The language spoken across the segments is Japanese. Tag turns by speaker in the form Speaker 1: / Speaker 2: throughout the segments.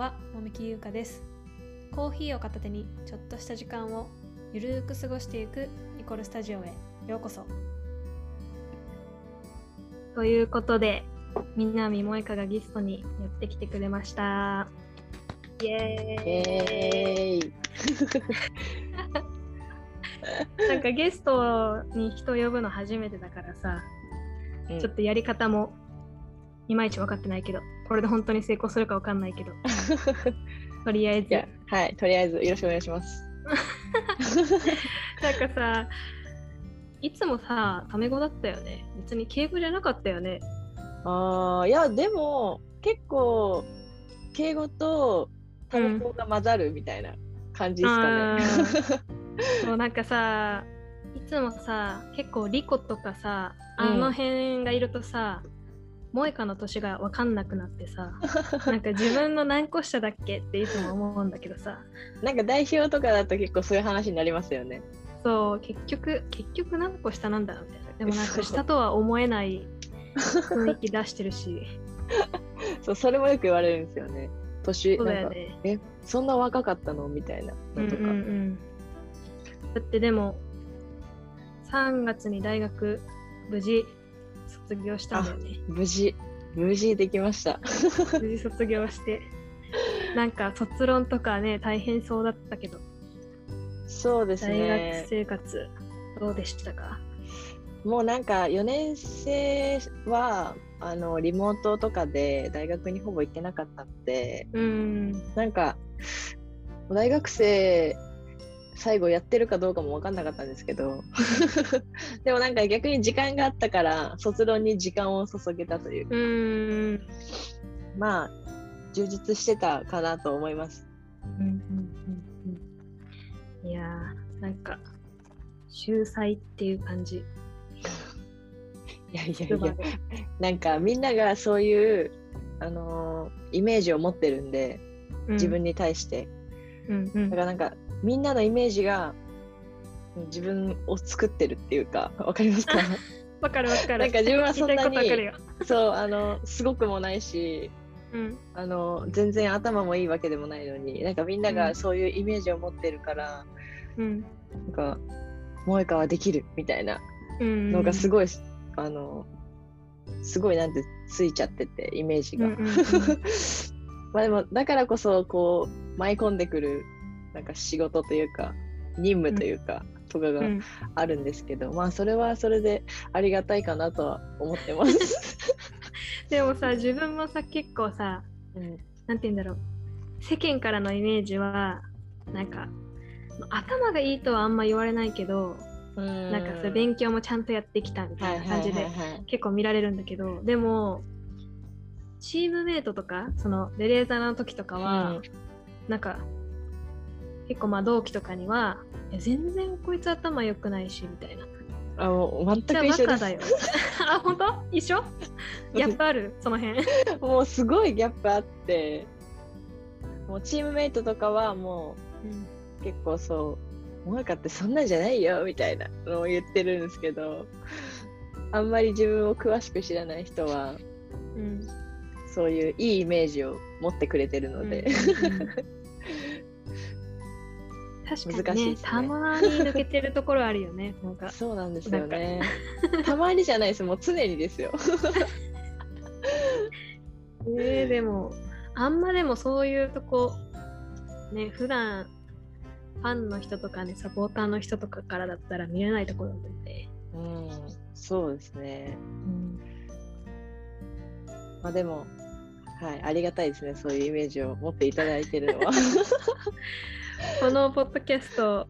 Speaker 1: は、もみきゆうかです。コーヒーを片手にちょっとした時間をゆるーく過ごしていくニコルスタジオへようこそ。ということで、南萌香がゲストにやってきてくれました。イエーイ
Speaker 2: えーい。
Speaker 1: なんかゲストに人を呼ぶの初めてだからさ、ちょっとやり方もいまいち分かってないけど、これで本当に成功するか分かんないけど、とりあえず
Speaker 2: はい、とりあえずよろしくお願いします。
Speaker 1: なんかさ、いつもさ、タメ語だったよね。別に敬語じゃなかったよね。
Speaker 2: ああ、いや、でも、結構、敬語とタメ語が混ざるみたいな感じですかね。
Speaker 1: そうなんかさ、いつもさ、結構リコとかさ、あ
Speaker 2: うん
Speaker 1: の辺がいるとさ、萌香の年が分かんなくなってさ、なんか自分の何個下だっけっていつも思うんだけどさ、
Speaker 2: なんか代表とかだと結構そういう話になりますよね。
Speaker 1: そう、結局、結局何個下なんだろうみたいな。でもなんか下とは思えない 雰囲気出してるし、
Speaker 2: そう、それもよく言われるんですよね。年、
Speaker 1: そうだ
Speaker 2: なんか、
Speaker 1: よね。
Speaker 2: え、そんな若かったのみたいな
Speaker 1: うんうん
Speaker 2: のとか。
Speaker 1: うん、だってでも3月に大学無事卒業したんだよね
Speaker 2: 無事、無事できました。
Speaker 1: 無事卒業して。なんか卒論とかね大変そうだったけど。
Speaker 2: そうです
Speaker 1: 大
Speaker 2: ね
Speaker 1: 学。生活どうでしたか？
Speaker 2: もうなんか4年生はあのリモートとかで大学にほぼ行ってなかったので。
Speaker 1: うん。
Speaker 2: なんか大学生最後やってるかどうかも分かんなかったんですけど。でもなんか逆に時間があったから卒論に時間を注げたという
Speaker 1: うん。
Speaker 2: まあ充実してたかなと思います。
Speaker 1: うんうんうんうん。いやーなんか秀才っていう感じ。
Speaker 2: いやいやいや。
Speaker 1: で
Speaker 2: なんかみんながそういう、あのーイメージを持ってるんで自分に対して。
Speaker 1: うんうん。
Speaker 2: だからなんかみんなのイメージが自分を作ってるっていうかわかりますか？
Speaker 1: わかるわかる。
Speaker 2: なんか自分はそんなにそうあのすごくもないし
Speaker 1: うん。
Speaker 2: あの全然頭もいいわけでもないのになんかみんながそういうイメージを持ってるから、
Speaker 1: うん。
Speaker 2: なんか萌香はできるみたいな
Speaker 1: うん
Speaker 2: のがすごい、あのすごいなんてついちゃっててイメージが。まあでもだからこそこう舞い込んでくるなんか仕事というか任務というか、とかが
Speaker 1: うん。
Speaker 2: あるんですけど、まあそれはそれでありがたいかなとは思ってます。
Speaker 1: でもさ自分もさ結構さ
Speaker 2: うん。
Speaker 1: なんて言うんだろう。世間からのイメージはなんか頭がいいとはあんま言われないけど、なんかそれ勉強もちゃんとやってきたみたいな感じで結構見られるんだけどでもチームメイトとかそのレレーザーの時とかは、
Speaker 2: うん。
Speaker 1: なんか結構まあ同期とかにはいや全然こいつ頭良くないしみたいな。
Speaker 2: あもう全く一緒で
Speaker 1: バカだよ。あ本当？一緒？ギャップある？その辺。
Speaker 2: す。もうすごいギャップあって、もうチームメイトとかはもう結構そう、萌香ってそんなんじゃないよみたいなのを言ってるんですけど、あんまり自分を詳しく知らない人は、
Speaker 1: うん。
Speaker 2: そういういいイメージを持ってくれてるので、
Speaker 1: うんうんうん 確かにね
Speaker 2: 難しいですね
Speaker 1: たまに抜けてるところあるよね なんか
Speaker 2: そうなんですよね。たまにじゃないです、もう常にですよ。
Speaker 1: えー、でもあんまでもそういうとこね普段ファンの人とかねサポーターの人とかからだったら見れないところなんで、
Speaker 2: うん、そうですね。
Speaker 1: うん、
Speaker 2: まあでも、はい、ありがたいですね、そういうイメージを持っていただいてるのは。
Speaker 1: このポッドキャスト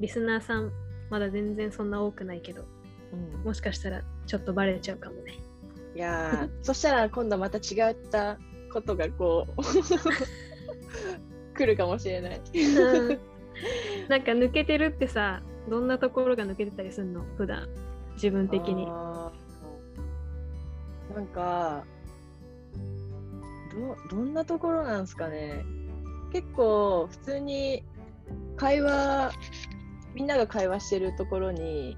Speaker 1: リスナーさんまだ全然そんな多くないけど
Speaker 2: うん。
Speaker 1: もしかしたらちょっとバレちゃうかもね。
Speaker 2: いやー そしたら今度また違ったことがこう 来るかもしれない。
Speaker 1: うん。なんか抜けてるってさどんなところが抜けてたりするの？普段。自分的に。
Speaker 2: なんかどどんなところなんですかね結構普通に会話みんなが会話してるところに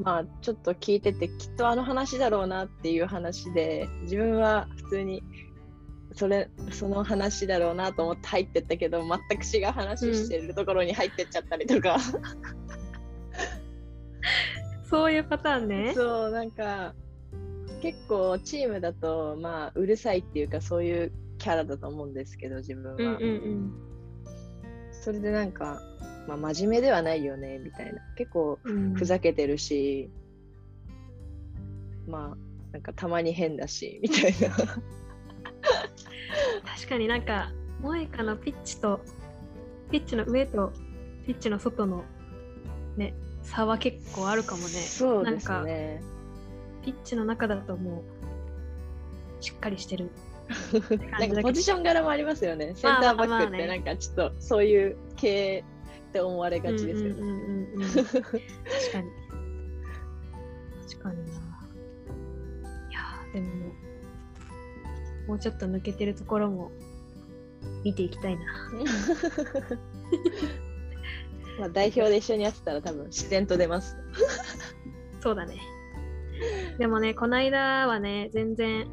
Speaker 2: まあちょっと聞いててきっとあの話だろうなっていう話で自分は普通にそれその話だろうなと思って入ってったけど全く違う話してるところに入ってっちゃったりとか、
Speaker 1: そういうパターンね。
Speaker 2: そうなんか結構チームだとまあうるさいっていうかそういうキャラだと思うんですけど自分は、
Speaker 1: うんうんうん。
Speaker 2: それでなんか、まあ、真面目ではないよねみたいな結構
Speaker 1: うん
Speaker 2: ふざけてるし、まあなんかたまに変だしみたいな
Speaker 1: 確かになんか、萌香のピッチと、ピッチの上とピッチの外のね、差は結構あるかもね。
Speaker 2: そうですね
Speaker 1: ピッチの中だともう、しっかりしてる。
Speaker 2: なんかポジション柄もありますよねセンターバックってなんかちょっとそういう系って思われがちですよね、
Speaker 1: うんうんうんうんうん確かに。確かにな。いやーでも、もうちょっと抜けてるところも見ていきたいな。
Speaker 2: まあ代表で一緒にやってたら多分自然と出ます
Speaker 1: そうだね。でもね、この間はね、全然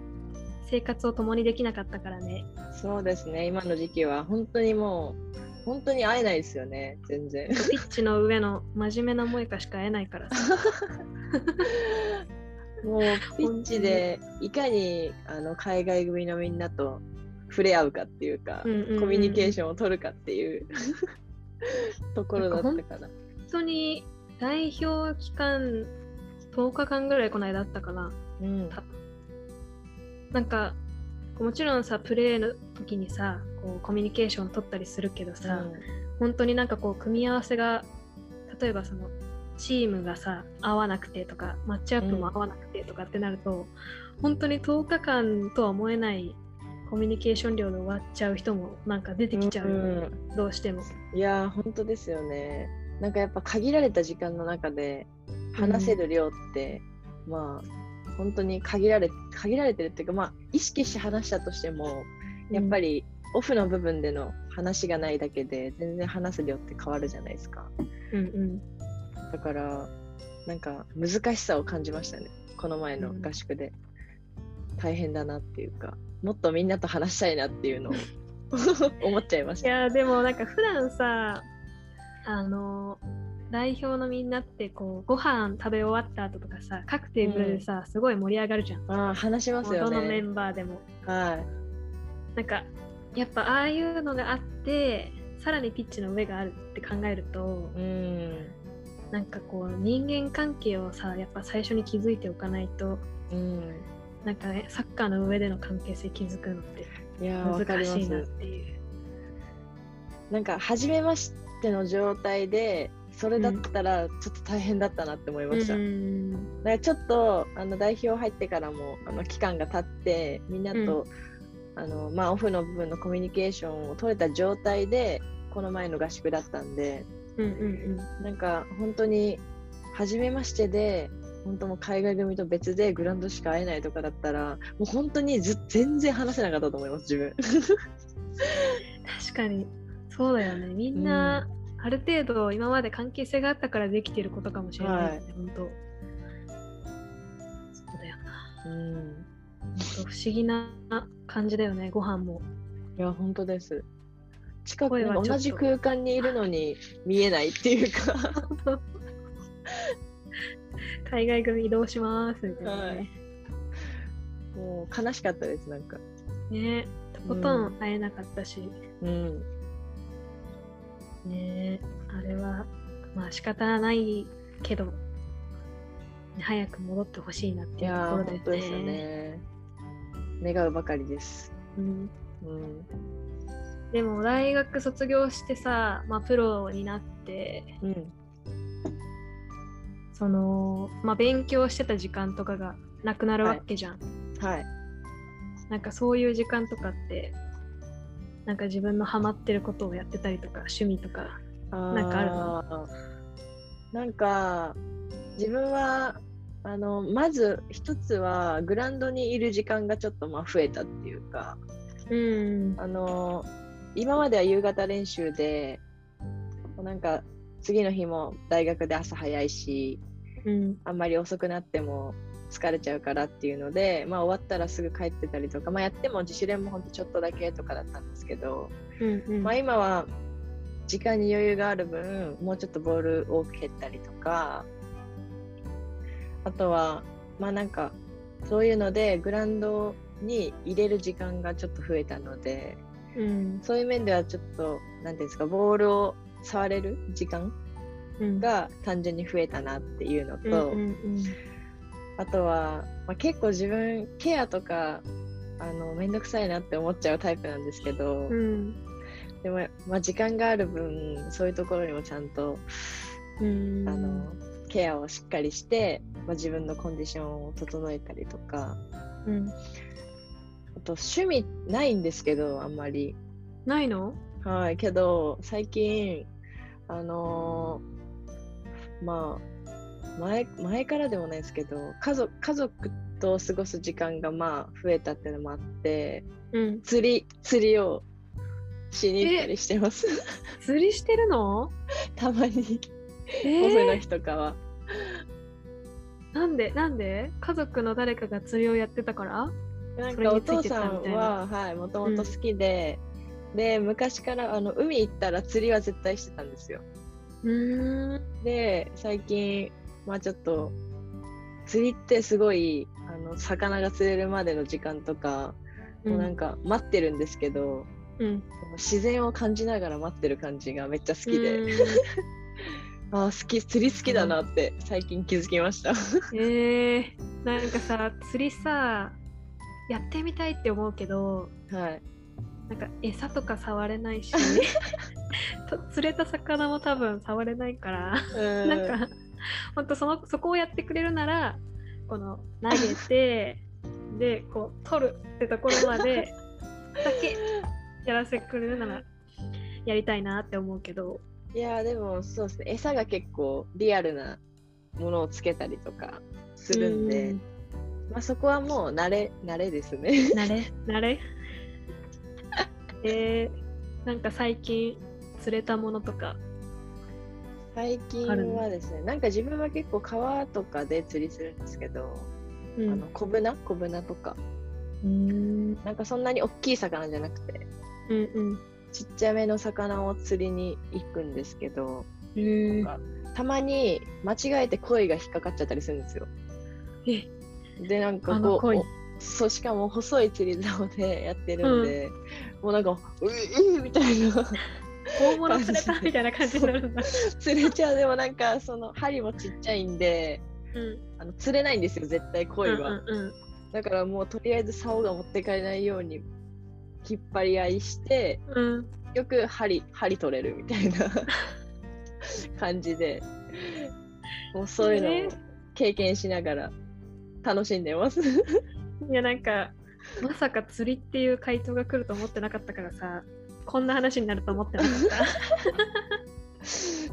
Speaker 1: 生活を共にできなかったからね。
Speaker 2: そうですね今の時期は本当にもう本当に会えないですよね全然
Speaker 1: ピッチの上の真面目な萌香しか会えないからさ。
Speaker 2: もうピッチでいかにあの海外組のみんなと触れ合うかっていうか、
Speaker 1: うんうんうん
Speaker 2: コミュニケーションを取るかっていう ところだったから。
Speaker 1: 本当に代表期間10日間ぐらいこの間あったかな。
Speaker 2: うん
Speaker 1: なんかもちろんさプレーの時にさこうコミュニケーション取ったりするけどさ、本当になんかこう組み合わせが例えばそのチームがさ合わなくてとかマッチアップも合わなくてとかってなると、本当に10日間とは思えないコミュニケーション量で終わっちゃう人もなんか出てきちゃうよね、どうしても。
Speaker 2: いやー本当ですよね。なんかやっぱ限られた時間の中で話せる量って、まあ本当に限られ限られてるっていうかまあ意識して話したとしてもやっぱりオフの部分での話がないだけで全然話す量って変わるじゃないですか。
Speaker 1: うんうん。
Speaker 2: だからなんか難しさを感じましたね。この前の合宿で、大変だなっていうかもっとみんなと話したいなっていうのを 思っちゃいました。
Speaker 1: いやでもなんか普段さあの代表のみんなってこうご飯食べ終わった後とかさ各テーブルでさ、すごい盛り上がるじゃん。
Speaker 2: ああ話しますよ
Speaker 1: どのメ
Speaker 2: ね。
Speaker 1: ンバーでも。
Speaker 2: は
Speaker 1: なんかやっぱああいうのがあってさらにピッチの上があるって考えると
Speaker 2: い。うん。
Speaker 1: なんかこう人間関係をさやっぱ最初に築いておかないと
Speaker 2: うん。
Speaker 1: なんかねサッカーの上での関係性築くのって難しいなっ
Speaker 2: す。
Speaker 1: ていう。
Speaker 2: なんか初めましての状態でそれだったらちょっと大変だったなって思いました。
Speaker 1: うん。
Speaker 2: だからちょっとあの代表入ってからもあの期間が経ってみんなと、あのまあ、オフの部分のコミュニケーションを取れた状態でこの前の合宿だったんで
Speaker 1: うんうん
Speaker 2: なんか本当に初めましてで本当もう海外組と別でグラウンドしか会えないとかだったらもう本当にず全然話せなかったと思います自分。
Speaker 1: 確かに。そうだよね。みんな、ある程度今まで関係性があったからできてることかもしれないよね、本当。そうだよな。
Speaker 2: うん。
Speaker 1: 本当不思議な感じだよねご飯も。
Speaker 2: いや本当です。近く
Speaker 1: 声はちょっと。
Speaker 2: 同じ空間にいるのに見えないっていうか。
Speaker 1: 海外組移動しますみたいなね、
Speaker 2: もう悲しかったですなんか。
Speaker 1: ね。とことん。会えなかったし、
Speaker 2: うん
Speaker 1: ね。あれはまあ仕方ないけど早く戻ってほしいなっていうところだよね。
Speaker 2: すよね。願うばかりです。
Speaker 1: うん。
Speaker 2: うん。
Speaker 1: でも大学卒業してさ、まあ、プロになって
Speaker 2: うん。
Speaker 1: その、まあ、勉強してた時間とかがなくなるわけじゃん、
Speaker 2: はい。
Speaker 1: なんかそういう時間とかってなんか自分のハマってることをやってたりとか趣味とかなんかあるの
Speaker 2: の？なんか自分はあのまず一つはグラウンドにいる時間がちょっとまあ増えたっていうか
Speaker 1: うん。
Speaker 2: あの今までは夕方練習でなんか次の日も大学で朝早いし
Speaker 1: うん。
Speaker 2: あんまり遅くなっても疲れちゃうからっていうので、まあ、終わったらすぐ帰ってたりとか、まあ、やっても自主練もほんとちょっとだけとかだったんですけど、
Speaker 1: うんうん。
Speaker 2: まあ、今は時間に余裕がある分もうちょっとボール多く蹴ったりとかあとはまあなんかそういうのでグラウンドに入れる時間がちょっと増えたので
Speaker 1: うん。
Speaker 2: そういう面ではちょっとなんていうんですかボールを触れる時間
Speaker 1: うん。
Speaker 2: が単純に増えたなっていうの
Speaker 1: うん
Speaker 2: と、
Speaker 1: うん
Speaker 2: あとは、まあ、結構自分ケアとかあのめんどくさいなって思っちゃうタイプなんですけど、
Speaker 1: うん。
Speaker 2: でも、まあ、時間がある分そういうところにもちゃんと、
Speaker 1: うん。
Speaker 2: あのケアをしっかりして、まあ、自分のコンディションを整えたりとか
Speaker 1: うん。
Speaker 2: あと趣味ないんですけどあんまり。
Speaker 1: ないの？
Speaker 2: はいけど最近あのーまあ前前からでもないですけど家族家族と過ごす時間がまあ増えたっていうのもあって
Speaker 1: うん。
Speaker 2: 釣り釣りをしに行ったりしてます。
Speaker 1: 釣りしてるの？
Speaker 2: たまに。
Speaker 1: え
Speaker 2: オフの
Speaker 1: ー、
Speaker 2: 日とかは。
Speaker 1: なんでなんで？家族の誰かが釣りをやってたから？
Speaker 2: なんかお父さんは、はい、もともと好きで、で、昔からあの海行ったら釣りは絶対してたんですよ。
Speaker 1: うーん。
Speaker 2: で、最近、まあちょっと、釣りってすごい、あの、魚が釣れるまでの時間とか、もうなんか待ってるんですけど、
Speaker 1: うん。
Speaker 2: 自然を感じながら待ってる感じがめっちゃ好きで、
Speaker 1: うん。
Speaker 2: あー好き、釣り好きだなって最近気づきました。
Speaker 1: えー、なんかさ釣りさやってみたいって思うけど
Speaker 2: はい。
Speaker 1: なんか餌とか触れないし と釣れた魚も多分触れないから
Speaker 2: うん。
Speaker 1: なんかほんとそのそこをやってくれるならこの投げて でこう取るってところまでだけやらせてくれるならやりたいなって思うけど。
Speaker 2: いやーでもそうですね。餌が結構リアルなものをつけたりとかするんで、
Speaker 1: うん。
Speaker 2: まあ、そこはもう慣れ慣れですね。
Speaker 1: 慣れ？慣れ？えー、なんか最近釣れたものとか
Speaker 2: 最近はですねなんか自分は結構川とかで釣りするんですけど、
Speaker 1: うん。
Speaker 2: あの小ブナ小ブナとか。
Speaker 1: うん。
Speaker 2: なんかそんなに大きい魚じゃなくて
Speaker 1: うん
Speaker 2: ちっちゃめの魚を釣りに行くんですけどたまに間違えて鯉が引っかかっちゃったりするんですよ。
Speaker 1: え。
Speaker 2: でなんかこうそうしかも細い釣り竿でやってるんで、もうなんか「うええみたいな
Speaker 1: 大物釣れたみたいな感じになるんだ。
Speaker 2: 釣れちゃうでもなんかその針もちっちゃいんで
Speaker 1: うん。
Speaker 2: あの釣れないんですよ絶対鯉は、
Speaker 1: うんうん
Speaker 2: だからもうとりあえず竿が持ってかれないように引っ張り合いして
Speaker 1: うんうん
Speaker 2: よく針針取れるみたいな感じで。もうそういうのを経験しながら楽しんでます。
Speaker 1: いやなんかまさか釣りっていう回答が来ると思ってなかったからさこんな話になると思ってなかった。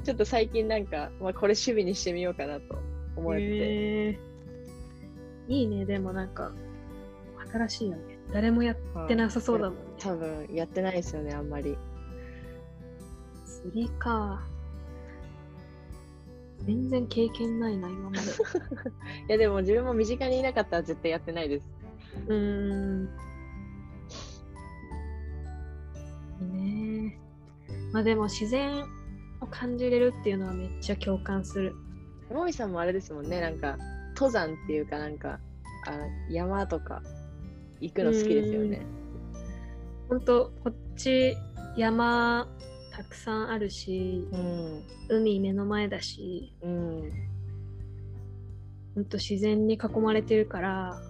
Speaker 2: ちょっと最近なんか、まあ、これ趣味にしてみようかなと思って、
Speaker 1: へえいいねでもなんか新しいよね誰もやってなさそうだもんね。
Speaker 2: 多分やってないですよねあんまり
Speaker 1: 釣りか全然経験ないな今まで。
Speaker 2: いやでも自分も身近にいなかったら絶対やってないです
Speaker 1: うーん。ね。まあでも自然を感じれるっていうのはめっちゃ共感する。
Speaker 2: もみさんもあれですもんね。なんか登山っていうかなんかあ山とか行くの好きですよね。
Speaker 1: ほん。とこっち山たくさんあるし
Speaker 2: うん。
Speaker 1: 海目の前だし
Speaker 2: うん。
Speaker 1: ほんと自然に囲まれてるから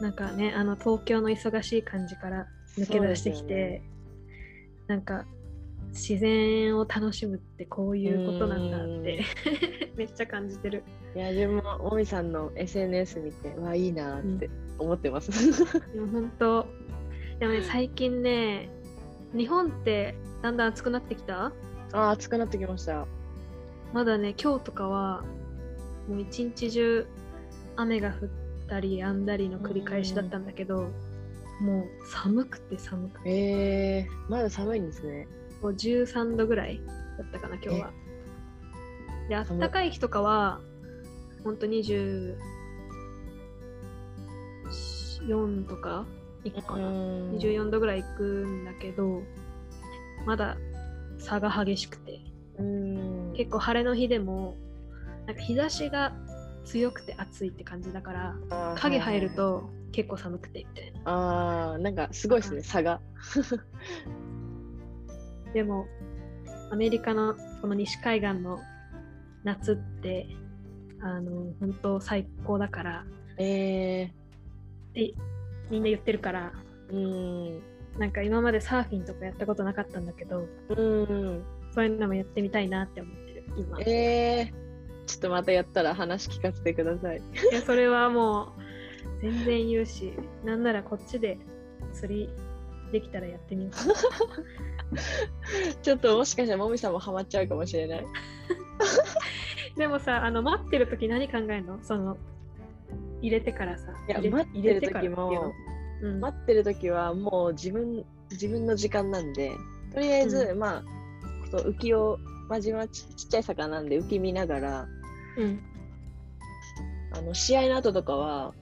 Speaker 1: なんかねあの東京の忙しい感じから抜け出してきて、
Speaker 2: ね。
Speaker 1: なんか自然を楽しむってこういうことなんだって めっちゃ感じてる。
Speaker 2: いや自分ももみさんの SNS 見てわいいなって思ってます、
Speaker 1: でも本当でもね最近ね日本ってだんだん暑くなってきた？
Speaker 2: あー暑くなってきました。
Speaker 1: まだね今日とかはもう一日中雨が降ったり止んだりの繰り返しだったんだけどもう寒くて寒くて。
Speaker 2: えー、まだ寒いんですね。
Speaker 1: もう13度ぐらいだったかな今日は。であったかい日とかはほんと20 24とか行くかな、24度ぐらい行くんだけどまだ差が激しくて。結構晴れの日でもなんか日差しが強くて暑いって感じだから影入ると結構寒くてみたいな。
Speaker 2: あーなんかすごいですね差が。
Speaker 1: でもアメリカのこの西海岸の夏ってあの本当最高だから
Speaker 2: え
Speaker 1: ってみんな言ってるから
Speaker 2: ー、うん。
Speaker 1: なんか今までサーフィンとかやったことなかったんだけど
Speaker 2: うん。
Speaker 1: そういうのもやってみたいなって思ってる今。い
Speaker 2: えー、ちょっとまたやったら話聞かせてください。
Speaker 1: やそれはもう全然言うしなんならこっちで釣りできたらやってみよう。
Speaker 2: ちょっともしかしたらもみさんもハマっちゃうかもしれない。
Speaker 1: でもさあの待ってる時何考えるの？その入れてからさ
Speaker 2: いや待ってる時も
Speaker 1: うん。
Speaker 2: 待ってる時はもう自分自分の時間なんでとりあえず、
Speaker 1: う
Speaker 2: まあ浮きをまじまちちっちゃい魚なんで浮き見ながら
Speaker 1: うん。
Speaker 2: あの試合の後とかは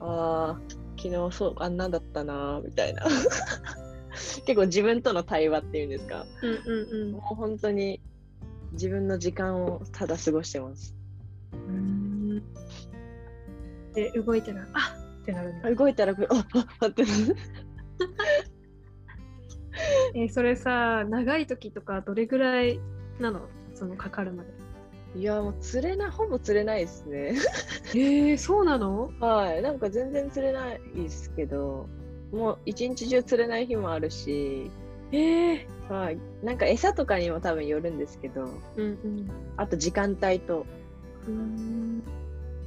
Speaker 2: あー昨日そうあんなんだったなーみたいな。結構自分との対話っていうんですか。
Speaker 1: うん
Speaker 2: もう本当に自分の時間をただ過ごしてます。
Speaker 1: うん。うんで動いたらあっってなるんだ。
Speaker 2: 動いたらあああって。な る
Speaker 1: えーそれさ長い時とかどれぐらいなの？そのかかるまで
Speaker 2: いやもう釣れないほぼ釣れないですね。
Speaker 1: えー、そうなの？
Speaker 2: はいなんか全然釣れないですけどもう一日中釣れない日もあるし
Speaker 1: えー、
Speaker 2: はいなんか餌とかにも多分よるんですけど
Speaker 1: うん
Speaker 2: あと時間帯と
Speaker 1: うんうん。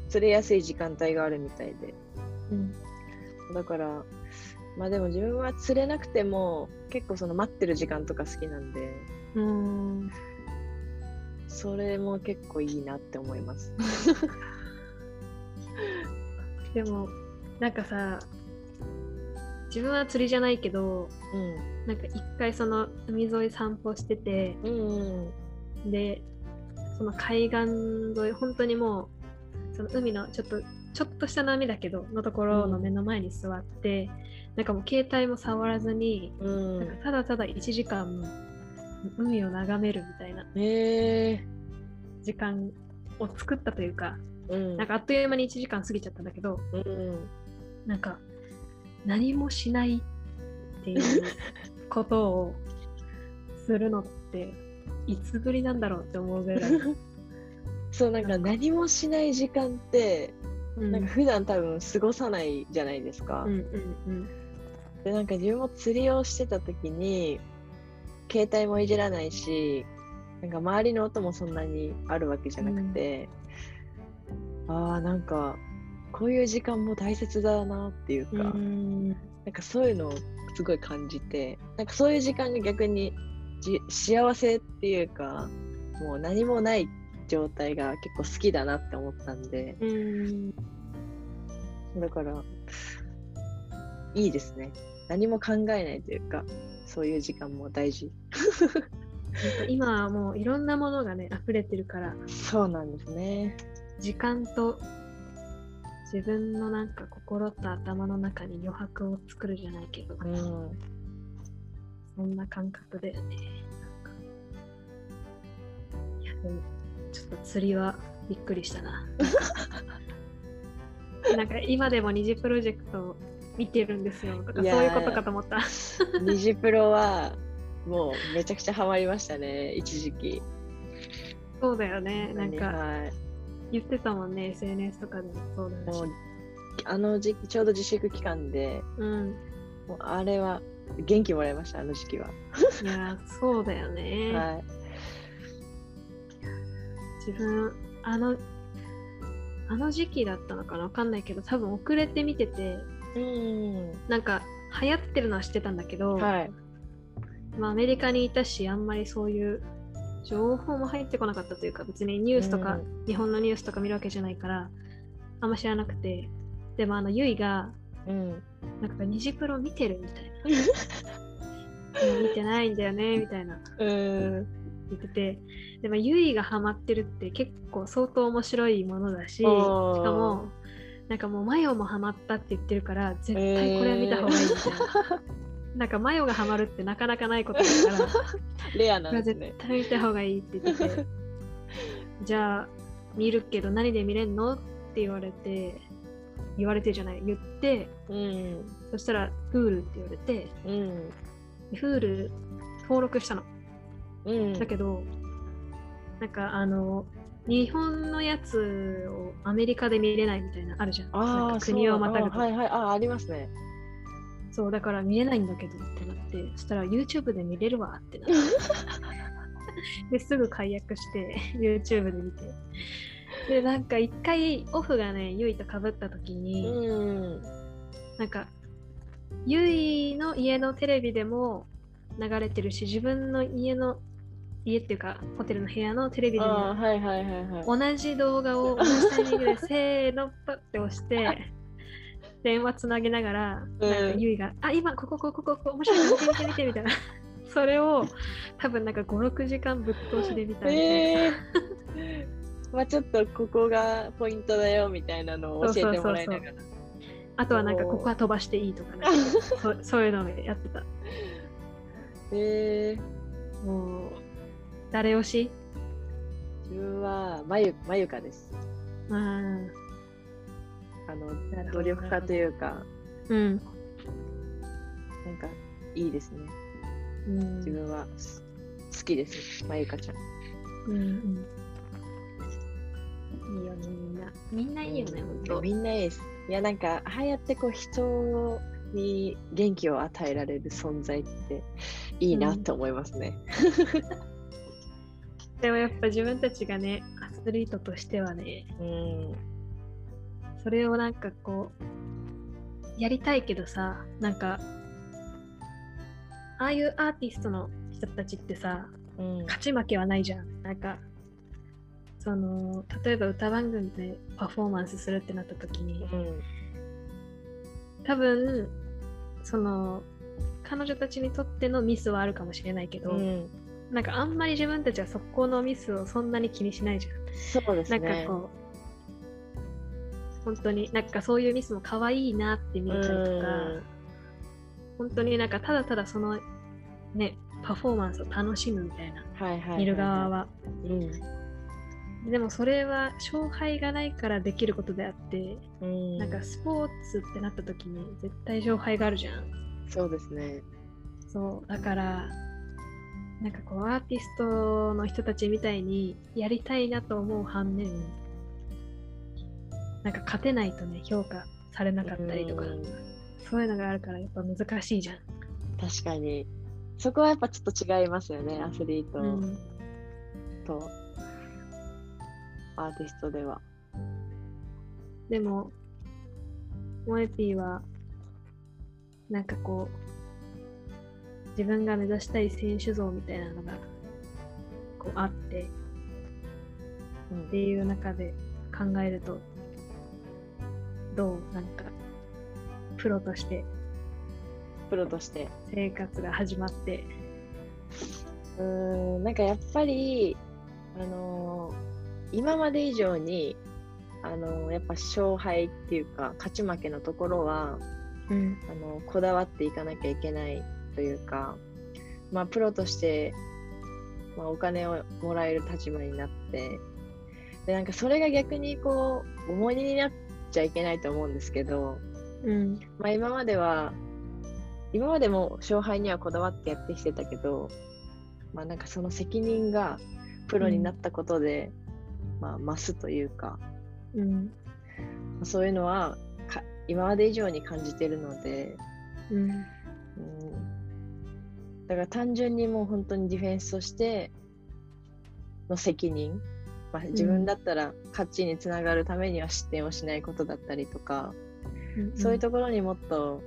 Speaker 2: 釣れやすい時間帯があるみたいで。
Speaker 1: うん。
Speaker 2: だからまあでも自分は釣れなくても結構その待ってる時間とか好きなんで。
Speaker 1: うん
Speaker 2: それも結構いいなって思います。
Speaker 1: でもなんかさ自分は釣りじゃないけど
Speaker 2: うん。
Speaker 1: なんか一回その海沿い散歩してて
Speaker 2: うんうん。
Speaker 1: でその海岸沿い本当にもうその海のちょっとちょっとした波だけどのところの目の前に座って、なんかもう携帯も触らずに、
Speaker 2: うん。
Speaker 1: なんかただただ1時間海を眺めるみたいな時間を作ったというか、
Speaker 2: うん。
Speaker 1: なんかあっという間に1時間過ぎちゃったんだけど
Speaker 2: うん。
Speaker 1: なんか何もしないっていう ことをするのっていつぶりなんだろうって思うぐらい、
Speaker 2: そうなんか何もしない時間って
Speaker 1: うん。
Speaker 2: なんか普段多分過ごさないじゃないですか。
Speaker 1: うんうんうん。
Speaker 2: でなんか自分も釣りをしてた時に携帯もいじらないしなんか周りの音もそんなにあるわけじゃなくて、ああなんかこういう時間も大切だなっていうか、
Speaker 1: うん。
Speaker 2: なんかそういうのをすごい感じてなんかそういう時間が逆にじ幸せっていうかもう何もない状態が結構好きだなって思ったんで
Speaker 1: うん。
Speaker 2: だからいいですね。何も考えないというかそういう時間も大事
Speaker 1: 今はもういろんなものがね溢れてるから
Speaker 2: そうなんですね
Speaker 1: 時間と自分のなんか心と頭の中に余白を作るじゃないけど、
Speaker 2: うん
Speaker 1: そんな感覚だよね。いやでもちょっと釣りはびっくりしたな。なんか今でも二次プロジェクトを見てるんですよとかそういうことかと思った。
Speaker 2: ニジプロはもうめちゃくちゃハマりましたね一時期
Speaker 1: そうだよね。なんか
Speaker 2: はい
Speaker 1: 言ってたもんね SNS とかでもそうだし。
Speaker 2: あの時期ちょうど自粛期間で
Speaker 1: うん。
Speaker 2: もうあれは元気もらいましたあの時期は、
Speaker 1: いやーそうだよね。
Speaker 2: はい
Speaker 1: 自分あのあの時期だったのかな？わかんないけど多分遅れて見てて
Speaker 2: うん。
Speaker 1: なんか流行ってるのは知ってたんだけど、
Speaker 2: はい。
Speaker 1: まあ、アメリカにいたしあんまりそういう情報も入ってこなかったというか別にニュースとか、
Speaker 2: う
Speaker 1: 日本のニュースとか見るわけじゃないからあんま知らなくて。でもあのゆいが
Speaker 2: うん。
Speaker 1: なんか虹プロ見てるみたいな。見てないんだよねみたいな。
Speaker 2: うん。
Speaker 1: 言ってて。でもゆいがハマってるって結構相当面白いものだししかもなんかもうマヨもハマったって言ってるから絶対これは見た方がいいみたいな、なんかマヨがハマるってなかなかないことだから
Speaker 2: レアなんです
Speaker 1: 絶
Speaker 2: ね。
Speaker 1: 対見た方がいいって言ってて じゃあ見るけど何で見れんのって言われて言われてじゃない言って
Speaker 2: うん。
Speaker 1: そしたら Hulu って言われて
Speaker 2: うん。
Speaker 1: Hulu 登録したの
Speaker 2: うん。
Speaker 1: だけどなんかあの日本のやつをアメリカで見れないみたいなのあるじゃん
Speaker 2: ああ、
Speaker 1: か国をまたぐと
Speaker 2: はいはい。ああ、ありますね。
Speaker 1: そうだから見れないんだけどってなってそしたら YouTube で見れるわってなって ですぐ解約して YouTube で見てでなんか一回オフがねゆいとかぶった時に、
Speaker 2: うん。
Speaker 1: なんかゆいの家のテレビでも流れてるし自分の家の家っていうかホテルの部屋のテレビでも
Speaker 2: はいはいはいはい。
Speaker 1: 同じ動画を 同じタイミングでせーのパッて押して 電話つなげながら、
Speaker 2: うん。
Speaker 1: なんかゆいが「あ今ここここここ面白い見て見て見て」みたいな。それを多分なんか56時間ぶっ通しで見たみたいな、
Speaker 2: ええまあちょっとここがポイントだよみたいなのを教えてもらいながら。
Speaker 1: あとはなんかここは飛ばしていいとかね。そそういうのをやってた。
Speaker 2: ええ
Speaker 1: もう誰推し？
Speaker 2: 自分はまゆまゆかです。
Speaker 1: あー
Speaker 2: あの努力家というか、
Speaker 1: うん、
Speaker 2: なんかいいですね。
Speaker 1: うん、
Speaker 2: 自分はす好きです。まゆかちゃん。
Speaker 1: うんうんいいよねみんなみんないいよねほんと
Speaker 2: みんないいです。いやなんかああやってこう人に元気を与えられる存在っていいなって思いますね。
Speaker 1: でもやっぱ自分たちがねアスリートとしてはね
Speaker 2: うん。
Speaker 1: それをなんかこうやりたいけどさなんかああいうアーティストの人たちってさ
Speaker 2: うん。
Speaker 1: 勝ち負けはないじゃんなんかその例えば歌番組でパフォーマンスするってなった時に
Speaker 2: うん。
Speaker 1: 多分その彼女たちにとってのミスはあるかもしれないけど、
Speaker 2: うん。
Speaker 1: なんかあんまり自分たちはそこのミスをそんなに気にしないじゃん。
Speaker 2: そうです
Speaker 1: なん
Speaker 2: ね。
Speaker 1: かこう、本当になんかそういうミスも可愛いなって見えたりとか、本当になんかただただそのね、パフォーマンスを楽しむみたいな、
Speaker 2: はいはいはいはい
Speaker 1: 見る側は。
Speaker 2: うん。
Speaker 1: でもそれは勝敗がないからできることであって、
Speaker 2: うん。
Speaker 1: なんかスポーツってなった時に絶対勝敗があるじゃん。
Speaker 2: そうですね。
Speaker 1: そう、だから、なんかこうアーティストの人たちみたいにやりたいなと思う反面、なんか勝てないとね、評価されなかったりとか、
Speaker 2: うん
Speaker 1: そういうのがあるからやっぱ難しいじゃん。
Speaker 2: 確かに。そこはやっぱちょっと違いますよね、アスリート
Speaker 1: うん、
Speaker 2: とアーティストでは。
Speaker 1: でも、モエピーは、なんかこう、自分が目指したい選手像みたいなのがこうあって、
Speaker 2: うん。
Speaker 1: っていう中で考えるとどうなんかプロとして
Speaker 2: プロとして。
Speaker 1: 生活が始まって。
Speaker 2: うーん、なんかやっぱり、あのー今まで以上に、あのーやっぱ勝敗っていうか、勝ち負けのところは、
Speaker 1: うん。
Speaker 2: あのこだわっていかなきゃいけないというか、まあ、プロとして、まあ、お金をもらえる立場になってでなんかそれが逆にこう重荷になっちゃいけないと思うんですけど、
Speaker 1: うん。
Speaker 2: まあ、今までは今までも勝敗にはこだわってやってきてたけど、まあ、なんかその責任がプロになったことで、まあ、増すというか、
Speaker 1: うん。
Speaker 2: まあそういうのはか今まで以上に感じてるので。
Speaker 1: うん。
Speaker 2: うんだから単純にもう本当にディフェンスとしての責任、まあ、自分だったら勝ちにつながるためには失点をしないことだったりとか、そういうところにもっと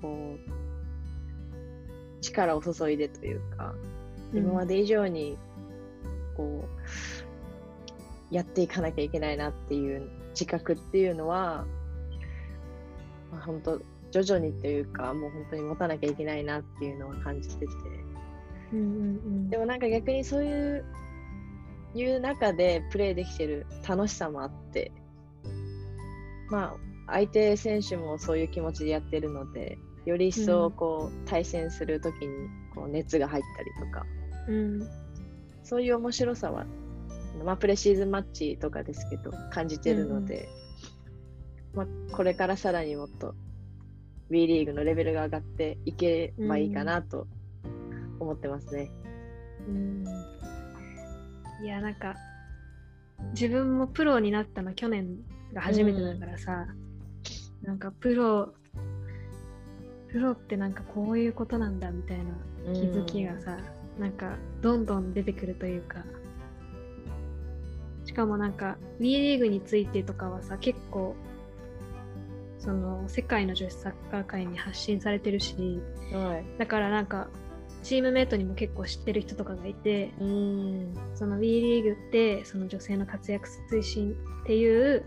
Speaker 2: こう力を注いでというか、今ま
Speaker 1: で
Speaker 2: で以上にこうやっていかなきゃいけないなっていう自覚っていうのは、まあ、本当徐々にというかもう本当に持たなきゃいけないなっていうのは感じてて。
Speaker 1: うんうん
Speaker 2: でもなんか逆にそういういう中でプレーできてる楽しさもあって。まあ相手選手もそういう気持ちでやってるのでより一層こう、対戦する時にこう熱が入ったりとか、
Speaker 1: うん、
Speaker 2: そういう面白さは、まあ、プレシーズンマッチとかですけど感じてるので、まあ、これからさらにもっと WE リーグのレベルが上がっていけばいいかなと思ってますね。
Speaker 1: うん、いやなんか自分もプロになったの去年が初めてだからさ、うん、なんかプロプロってなんかこういうことなんだみたいな気づきがさ、うん、なんかどんどん出てくるというか。しかもなんか WE リーグについてとかはさ結構その世界の女子サッカー界に発信されてるし、
Speaker 2: はい、
Speaker 1: だからなんかチームメートにも結構知ってる人とかがいて
Speaker 2: うん。
Speaker 1: その WE リーグってその女性の活躍推進っていう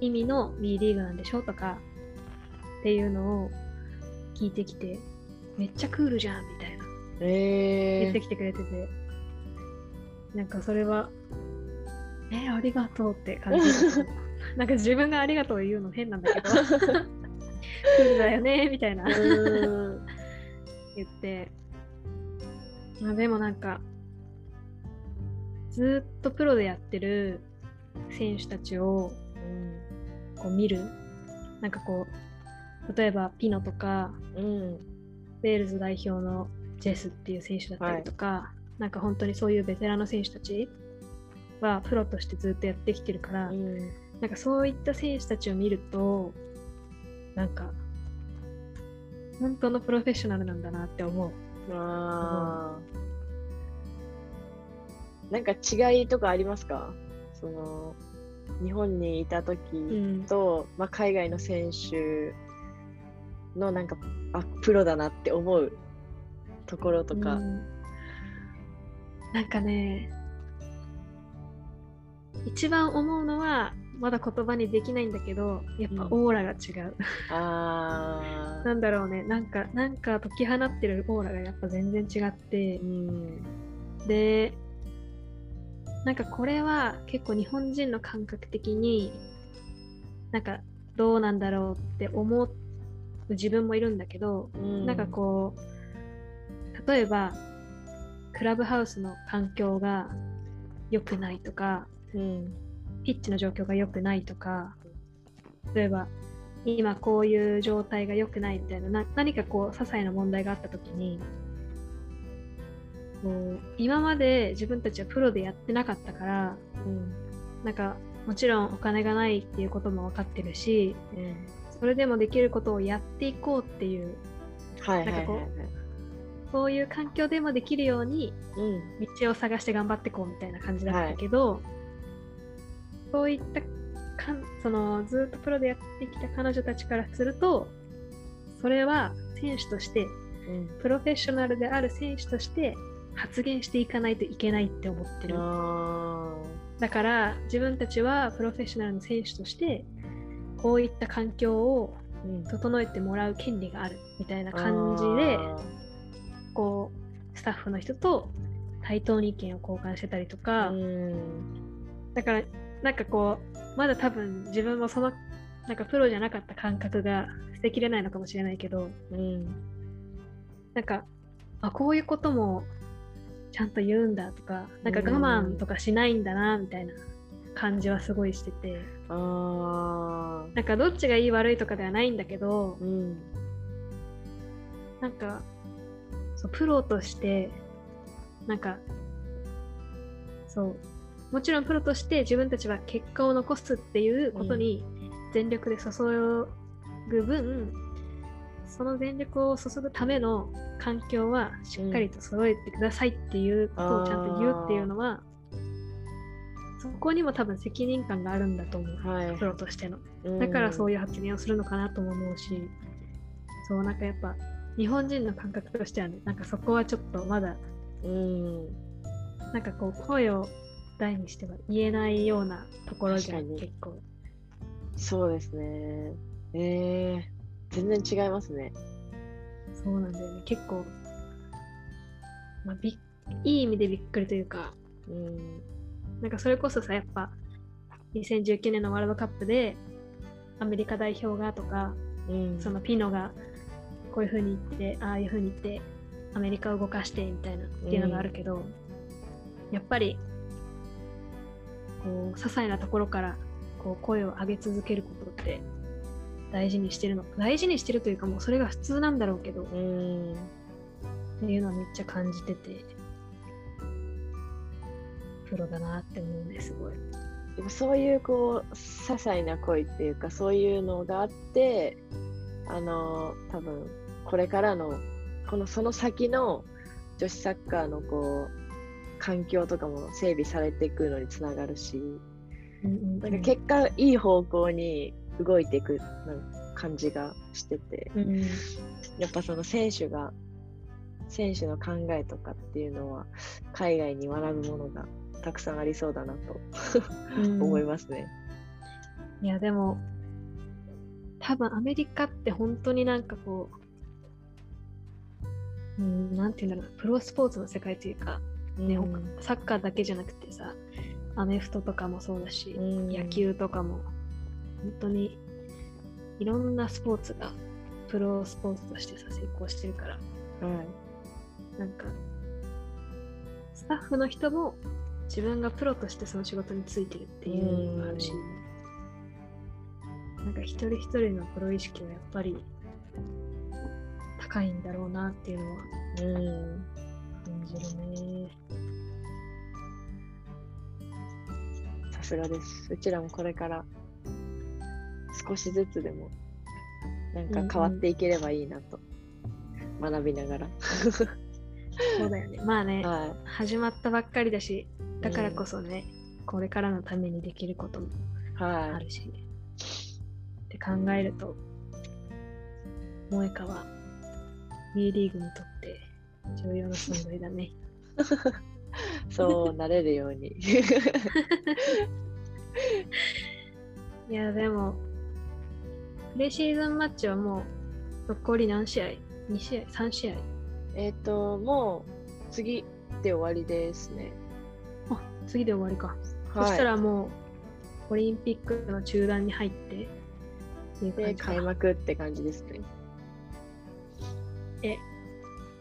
Speaker 1: 意味の WE リーグなんでしょとかっていうのを聞いてきてめっちゃクールじゃんみたいな、
Speaker 2: え
Speaker 1: ー、言ってきてくれてて。なんかそれはえー、ありがとうって感じ なんか自分がありがとう言うの変なんだけどクールだよねみたいな。言って。まあでもなんかずっとプロでやってる選手たちをこう見る。なんかこう例えばピノとか、
Speaker 2: うん、
Speaker 1: ウェールズ代表のジェスっていう選手だったりとか、はい、なんか本当にそういうベテランの選手たちはプロとしてずっとやってきてるから、
Speaker 2: うん、
Speaker 1: なんかそういった選手たちを見るとなんか本当のプロフェッショナルなんだなって思う。
Speaker 2: あうん、なんか違いとかありますか？その日本にいた時と、うん、まあ、海外の選手のなんかあプロだなって思うところとか。うん、
Speaker 1: なんかね一番思うのはまだ言葉にできないんだけどやっぱオーラが違う、
Speaker 2: うん、あ
Speaker 1: なんだろうね。なんかなんか解き放ってるオーラがやっぱ全然違って、
Speaker 2: うん、
Speaker 1: でなんかこれは結構日本人の感覚的になんかどうなんだろうって思う自分もいるんだけど、うん、なんかこう例えばクラブハウスの環境が良くないとか、
Speaker 2: うん、
Speaker 1: ピッチの状況が良くないとか例えば今こういう状態が良くないみたいな何かこう些細な問題があった時にこう今まで自分たちはプロでやってなかったから、
Speaker 2: うん、
Speaker 1: なんかもちろんお金がないっていうことも分かってるし、
Speaker 2: うん、
Speaker 1: それでもできることをやっていこうっていう、
Speaker 2: はいなんかこう、
Speaker 1: そういう環境でもできるように、道を探して頑張っていこうみたいな感じだったけど、はいそういったかんそのずっとプロでやってきた彼女たちからするとそれは選手として、
Speaker 2: うん、
Speaker 1: プロフェッショナルである選手として発言していかないといけないって思ってる。だから自分たちはプロフェッショナルの選手としてこういった環境を整えてもらう権利があるみたいな感じで、こうスタッフの人と対等に意見を交換してたりとか、だからなんかこうまだ多分自分もそのなんかプロじゃなかった感覚が捨てきれないのかもしれないけど、
Speaker 2: うん、
Speaker 1: なんかあこういうこともちゃんと言うんだとかなんか我慢とかしないんだなみたいな感じはすごいしてて、
Speaker 2: うん、
Speaker 1: なんかどっちがいい悪いとかではないんだけど、
Speaker 2: うん、
Speaker 1: なんかそうプロとしてなんかそうもちろんプロとして自分たちは結果を残すっていうことに全力で注ぐ分、うん、その全力を注ぐための環境はしっかりと揃えてくださいっていうことをちゃんと言うっていうのは、そこにも多分責任感があるんだと思う、はい、プロとしての。だからそういう発言をするのかなとも思うし、そうなんかやっぱ日本人の感覚としてはね、なんかそこはちょっとまだ、
Speaker 2: うん、
Speaker 1: なんかこう声を大にしては言えないようなところじゃん結構。
Speaker 2: そうですね。えー、全然違いますね。
Speaker 1: そうなんだよね。結構、まあ、びいい意味でびっくりというか、
Speaker 2: うん、
Speaker 1: なんかそれこそさやっぱ2019年のワールドカップでアメリカ代表がとか、
Speaker 2: うん、
Speaker 1: そのピノがこういうふうに言ってああいうふうに言ってアメリカを動かしてみたいなっていうのがあるけど、うん、やっぱりこう些細なところからこう声を上げ続けることって大事にしてるの大事にしてるというかもうそれが普通なんだろうけど、
Speaker 2: う、
Speaker 1: っていうのはめっちゃ感じててプロだなって思うんですごい。
Speaker 2: でもそういうこう些細な恋っていうかそういうのがあってあの多分これからのこのその先の女子サッカーのこう環境とかも整備されていくのにつながるし、
Speaker 1: うんうんうん、
Speaker 2: なんか結果いい方向に動いていく感じがしてて、
Speaker 1: うん、
Speaker 2: やっぱその選手が選手の考えとかっていうのは海外に学ぶものがたくさんありそうだなと思いますね。
Speaker 1: いやでも多分アメリカって本当になんかこう、うん、なんて言うんだろうプロスポーツの世界というか、ね、うん、サッカーだけじゃなくてさアメフトとかもそうだし、うん、野球とかも。本当にいろんなスポーツがプロスポーツとしてさ成功してるから、
Speaker 2: うん、
Speaker 1: なんかスタッフの人も自分がプロとしてその仕事についてるっていうのがあるし、なんか一人一人のプロ意識はやっぱり高いんだろうなっていうのは。感じるね。
Speaker 2: さすがです。うちらもこれから少しずつでもなんか変わっていければいいなと学びながら。
Speaker 1: そうだよね。まあね、
Speaker 2: はい、
Speaker 1: 始まったばっかりだし、だからこそね、うん、これからのためにできることもあるし、はい、って考えると、萌香は B リーグにとって重要な存在だね。
Speaker 2: そうなれるように。
Speaker 1: いや、でも、プレシーズンマッチはもう残り何試合 ?2 試合 ?3 試合？
Speaker 2: えっ、ー、と、もう次で終わりですね。
Speaker 1: あ、次で終わりか。はい、そしたらもう、オリンピックの中断に入って
Speaker 2: で、開幕って感じですね。
Speaker 1: え、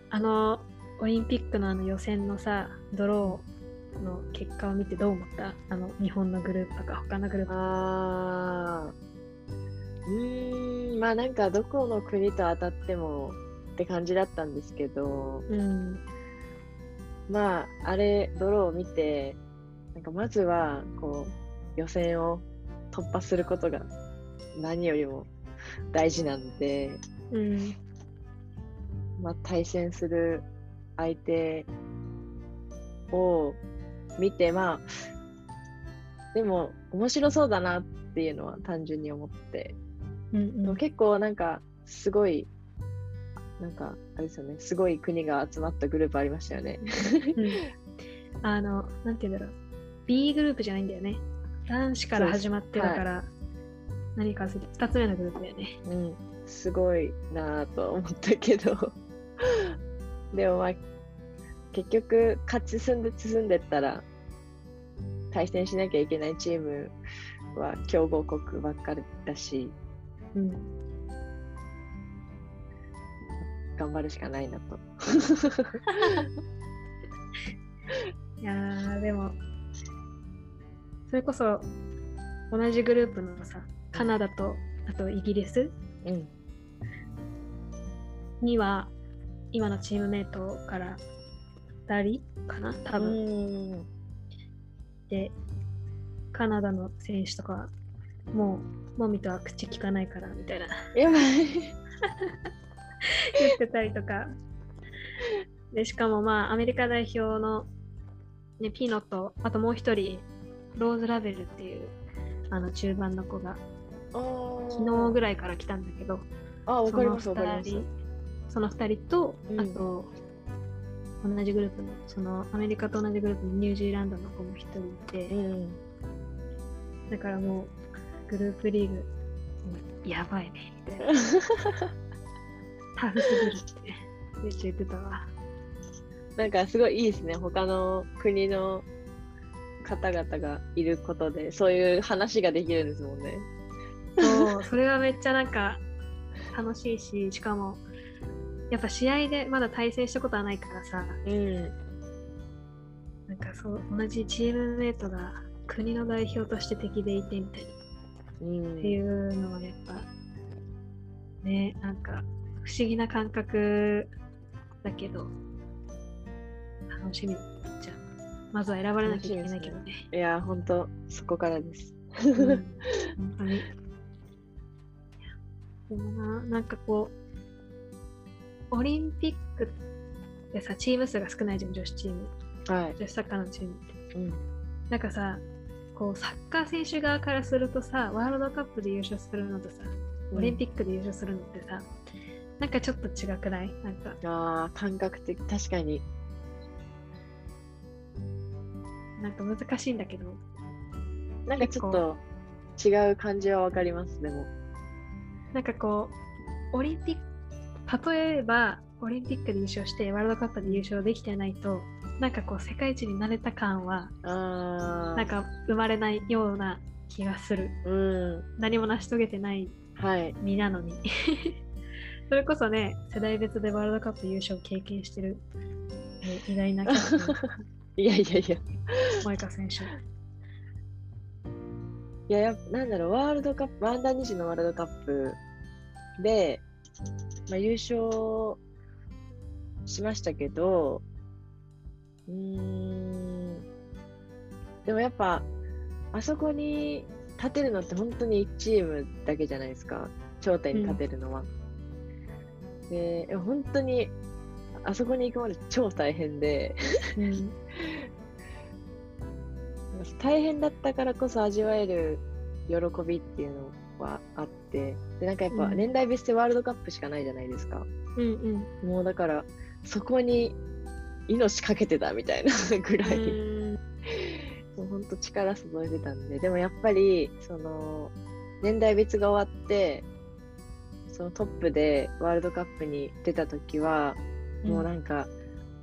Speaker 1: あの、オリンピックのあの予選のさ、ドローの結果を見てどう思った？あの、日本のグループとか他のグループ。
Speaker 2: あー、うーん、まあなんかどこの国と当たっても、って感じだったんですけど、
Speaker 1: うん、
Speaker 2: まああれドローを見てなんかまずはこう予選を突破することが何よりも 大事なので、
Speaker 1: うん、
Speaker 2: まあ、対戦する相手を見てまあでも面白そうだなっていうのは単純に思って、
Speaker 1: うんうん、
Speaker 2: 結構なんかすごいなんか、あれですよね、すごい国が集まったグループありましたよね。
Speaker 1: うん、あの、なんて言うんだろう。B グループじゃないんだよね。男子から始まってだから、はい、何かする2つ目のグループだよね。
Speaker 2: うん、すごいなぁと思ったけどでもまあ、結局、勝ち進んで進んでったら、対戦しなきゃいけないチームは強豪国ばっかりだし、
Speaker 1: うん、
Speaker 2: 頑張るしかないなと。
Speaker 1: いやでもそれこそ同じグループのさカナダとあとイギリス、
Speaker 2: うん、
Speaker 1: には今のチームメイトから2人かな多分。でカナダの選手とかもうもみとは口聞かないからみたいな。
Speaker 2: やばい。
Speaker 1: 言ってたりとか。で、しかもまあ、アメリカ代表の、ね、ピノと、あともう一人、ローズ・ラベルっていう、あの、中盤の子が、昨日ぐらいから来たんだけど、
Speaker 2: あ、わかりますわかります
Speaker 1: その二人と、うん、あと、同じグループの、そのアメリカと同じグループのニュージーランドの子も一人いて、
Speaker 2: うん、
Speaker 1: だからもう、グループリーグ、やばいね、みたいな。タフすぎるってめっちゃ言ってたわ。
Speaker 2: なんかすごいいいですね。他の国の方々がいることで、そういう話ができるんですもんね。
Speaker 1: そうそれはめっちゃなんか楽しいししかもやっぱ試合でまだ対戦したことはないからさ、
Speaker 2: うん、
Speaker 1: なんかそう同じチームメートが国の代表として敵でいてみたいな、うん、っていうのはやっぱねなんか不思議な感覚だけど楽しみじゃまずは選ばれなきゃいけないけどね。ね。
Speaker 2: いや、ほんと、そこからです。
Speaker 1: うん、本当に。でもな、なんかこう、オリンピックってさ、チーム数が少ないじゃん、女子チーム。
Speaker 2: はい、
Speaker 1: 女子サッカーのチームって。
Speaker 2: うん、
Speaker 1: なんかさ、こうサッカー選手側からするとさ、ワールドカップで優勝するのとさ、オリンピックで優勝するのってさ、うん、なんかちょっと違くない？なんか。
Speaker 2: ああ、感覚的、確かに。
Speaker 1: なんか難しいんだけど。
Speaker 2: なんかちょっと違う感じはわかります、でも。
Speaker 1: なんかこう、オリンピック、例えばオリンピックで優勝してワールドカップで優勝できてないと、なんかこう世界一になれた感は、なんか生まれないような気がする。
Speaker 2: うん、
Speaker 1: 何も成し遂げてない身なのに。はい、それこそね、世代別でワールドカップ優勝経験してる、ね、偉大な
Speaker 2: いやいやいや。
Speaker 1: マイカ選手。
Speaker 2: いや、やなんだろう、ワールドカップ、ワンダー2時のワールドカップで、まあ、優勝しましたけど、うーん、でもやっぱ、あそこに立てるのって本当に1チームだけじゃないですか、頂点に立てるのは。うん、で、本当にあそこに行くまで超大変で。うん、大変だったからこそ味わえる喜びっていうのはあってでなんかやっぱ年代別でワールドカップしかないじゃないですか、
Speaker 1: うんうん、
Speaker 2: もうだからそこに命かけてたみたいな ぐらい、もうほんと力注いでたんで。でもやっぱりその年代別が終わってそのトップでワールドカップに出た時はもうなんか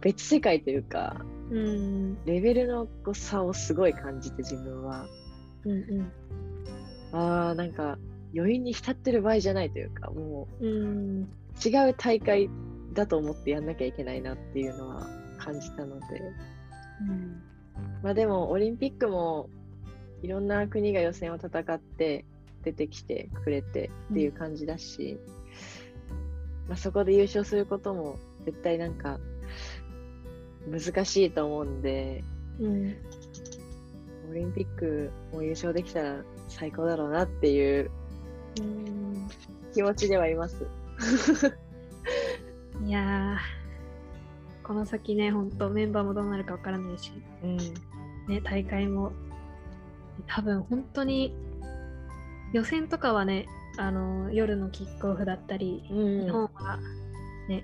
Speaker 2: 別世界というか、
Speaker 1: うん、
Speaker 2: レベルの差をすごい感じて自分は、
Speaker 1: うんうん、
Speaker 2: ああなんか余韻に浸ってる場合じゃないというかも
Speaker 1: う、うん、
Speaker 2: 違う大会だと思ってやんなきゃいけないなっていうのは感じたので、
Speaker 1: うん、
Speaker 2: まあでもオリンピックもいろんな国が予選を戦って出てきてくれてっていう感じだし、うん、まあ、そこで優勝することも絶対なんか難しいと思うんで、
Speaker 1: うん、
Speaker 2: オリンピックも優勝できたら最高だろうなっていう気持ちではいます。
Speaker 1: いやこの先ね、本当メンバーもどうなるかわからないし、
Speaker 2: うん、
Speaker 1: ね、大会も多分本当に予選とかはね、あの夜のキックオフだったり、
Speaker 2: うん、
Speaker 1: 日本はね、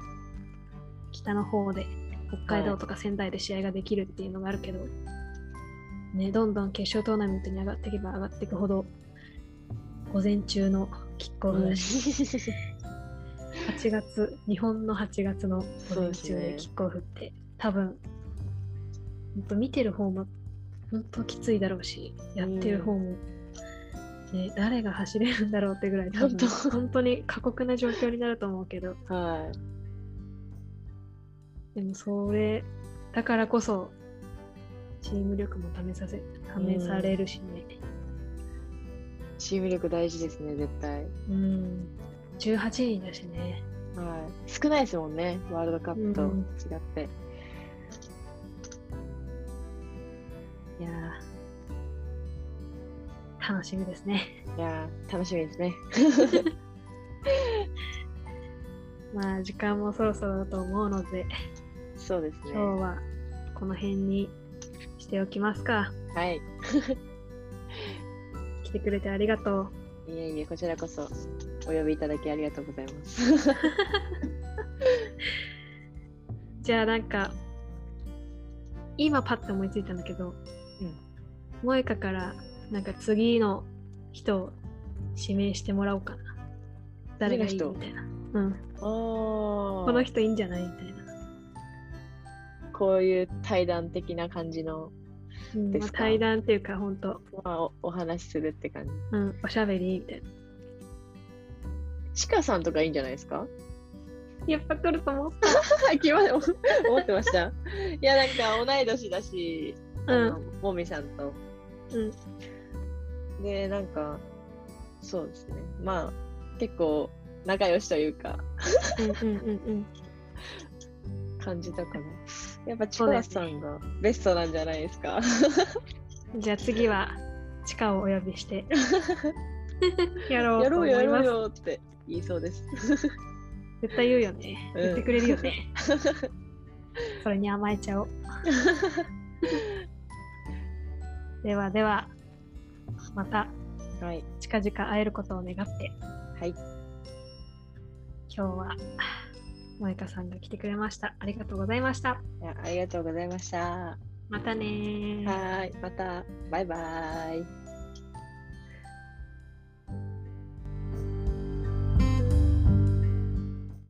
Speaker 1: 北の方で北海道とか仙台で試合ができるっていうのがあるけど、はい、ね、どんどん決勝トーナメントに上がっていけば上がっていくほど午前中のキックオフだし、うん、8月日本の8月の午前中でキックオフって、ね、多分本当見てる方も本当きついだろうしやってる方も、ね、誰が走れるんだろうってぐらい多分本当に過酷な状況になると思うけど、
Speaker 2: はい。
Speaker 1: でもそれだからこそチーム力も試させ試されるしね、
Speaker 2: チーム力大事ですね絶対。
Speaker 1: うん。18人だしね。
Speaker 2: はい。少ないですもんねワールドカップと違って、
Speaker 1: うん、いや楽しみですね。
Speaker 2: いや楽しみですね。
Speaker 1: まあ時間もそろそろだと思うので
Speaker 2: そうですね。
Speaker 1: 今日はこの辺にしておきますか。
Speaker 2: はい。
Speaker 1: 来てくれてありがと
Speaker 2: う。いえいえ、こちらこそお呼びいただきありがとうございます。
Speaker 1: じゃあなんか、今パッと思いついたんだけど、うん、萌香からなんか次の人を指名してもらおうかな。誰がいいみたいな。うん。
Speaker 2: こ
Speaker 1: の人いいんじゃないみたいな。
Speaker 2: こういう対談的な感じの
Speaker 1: うんまあ、対談っていうか本当
Speaker 2: まあおお話しするって感じ
Speaker 1: うんおしゃべりみたい
Speaker 2: ちかさんとかいいんじゃないですか？
Speaker 1: やっぱ来ると思っ
Speaker 2: 来 ま思ってました。いや、なんか同い年だし、あのもみさんと。
Speaker 1: うん。
Speaker 2: で、なんか、そうですね。まあ、結構仲良しというか、
Speaker 1: うんうんうんうん。
Speaker 2: 感じたかな。やっぱちかさんがベストなんじゃないですか。
Speaker 1: じゃあ次は、地下をお呼びして、やろう
Speaker 2: やろうよ、や
Speaker 1: と思います。
Speaker 2: ろうよって言いそうです。
Speaker 1: 絶対言うよね。
Speaker 2: うん
Speaker 1: 言ってくれるよね。それに甘えちゃおう。ではでは、また
Speaker 2: はい。
Speaker 1: 近々会えることを願って、
Speaker 2: はい。
Speaker 1: 今日は萌香さんが来てくれました。ありがとうございました。
Speaker 2: いやありがとうございました。は
Speaker 1: またねー。
Speaker 2: ーい。また、バイバイ。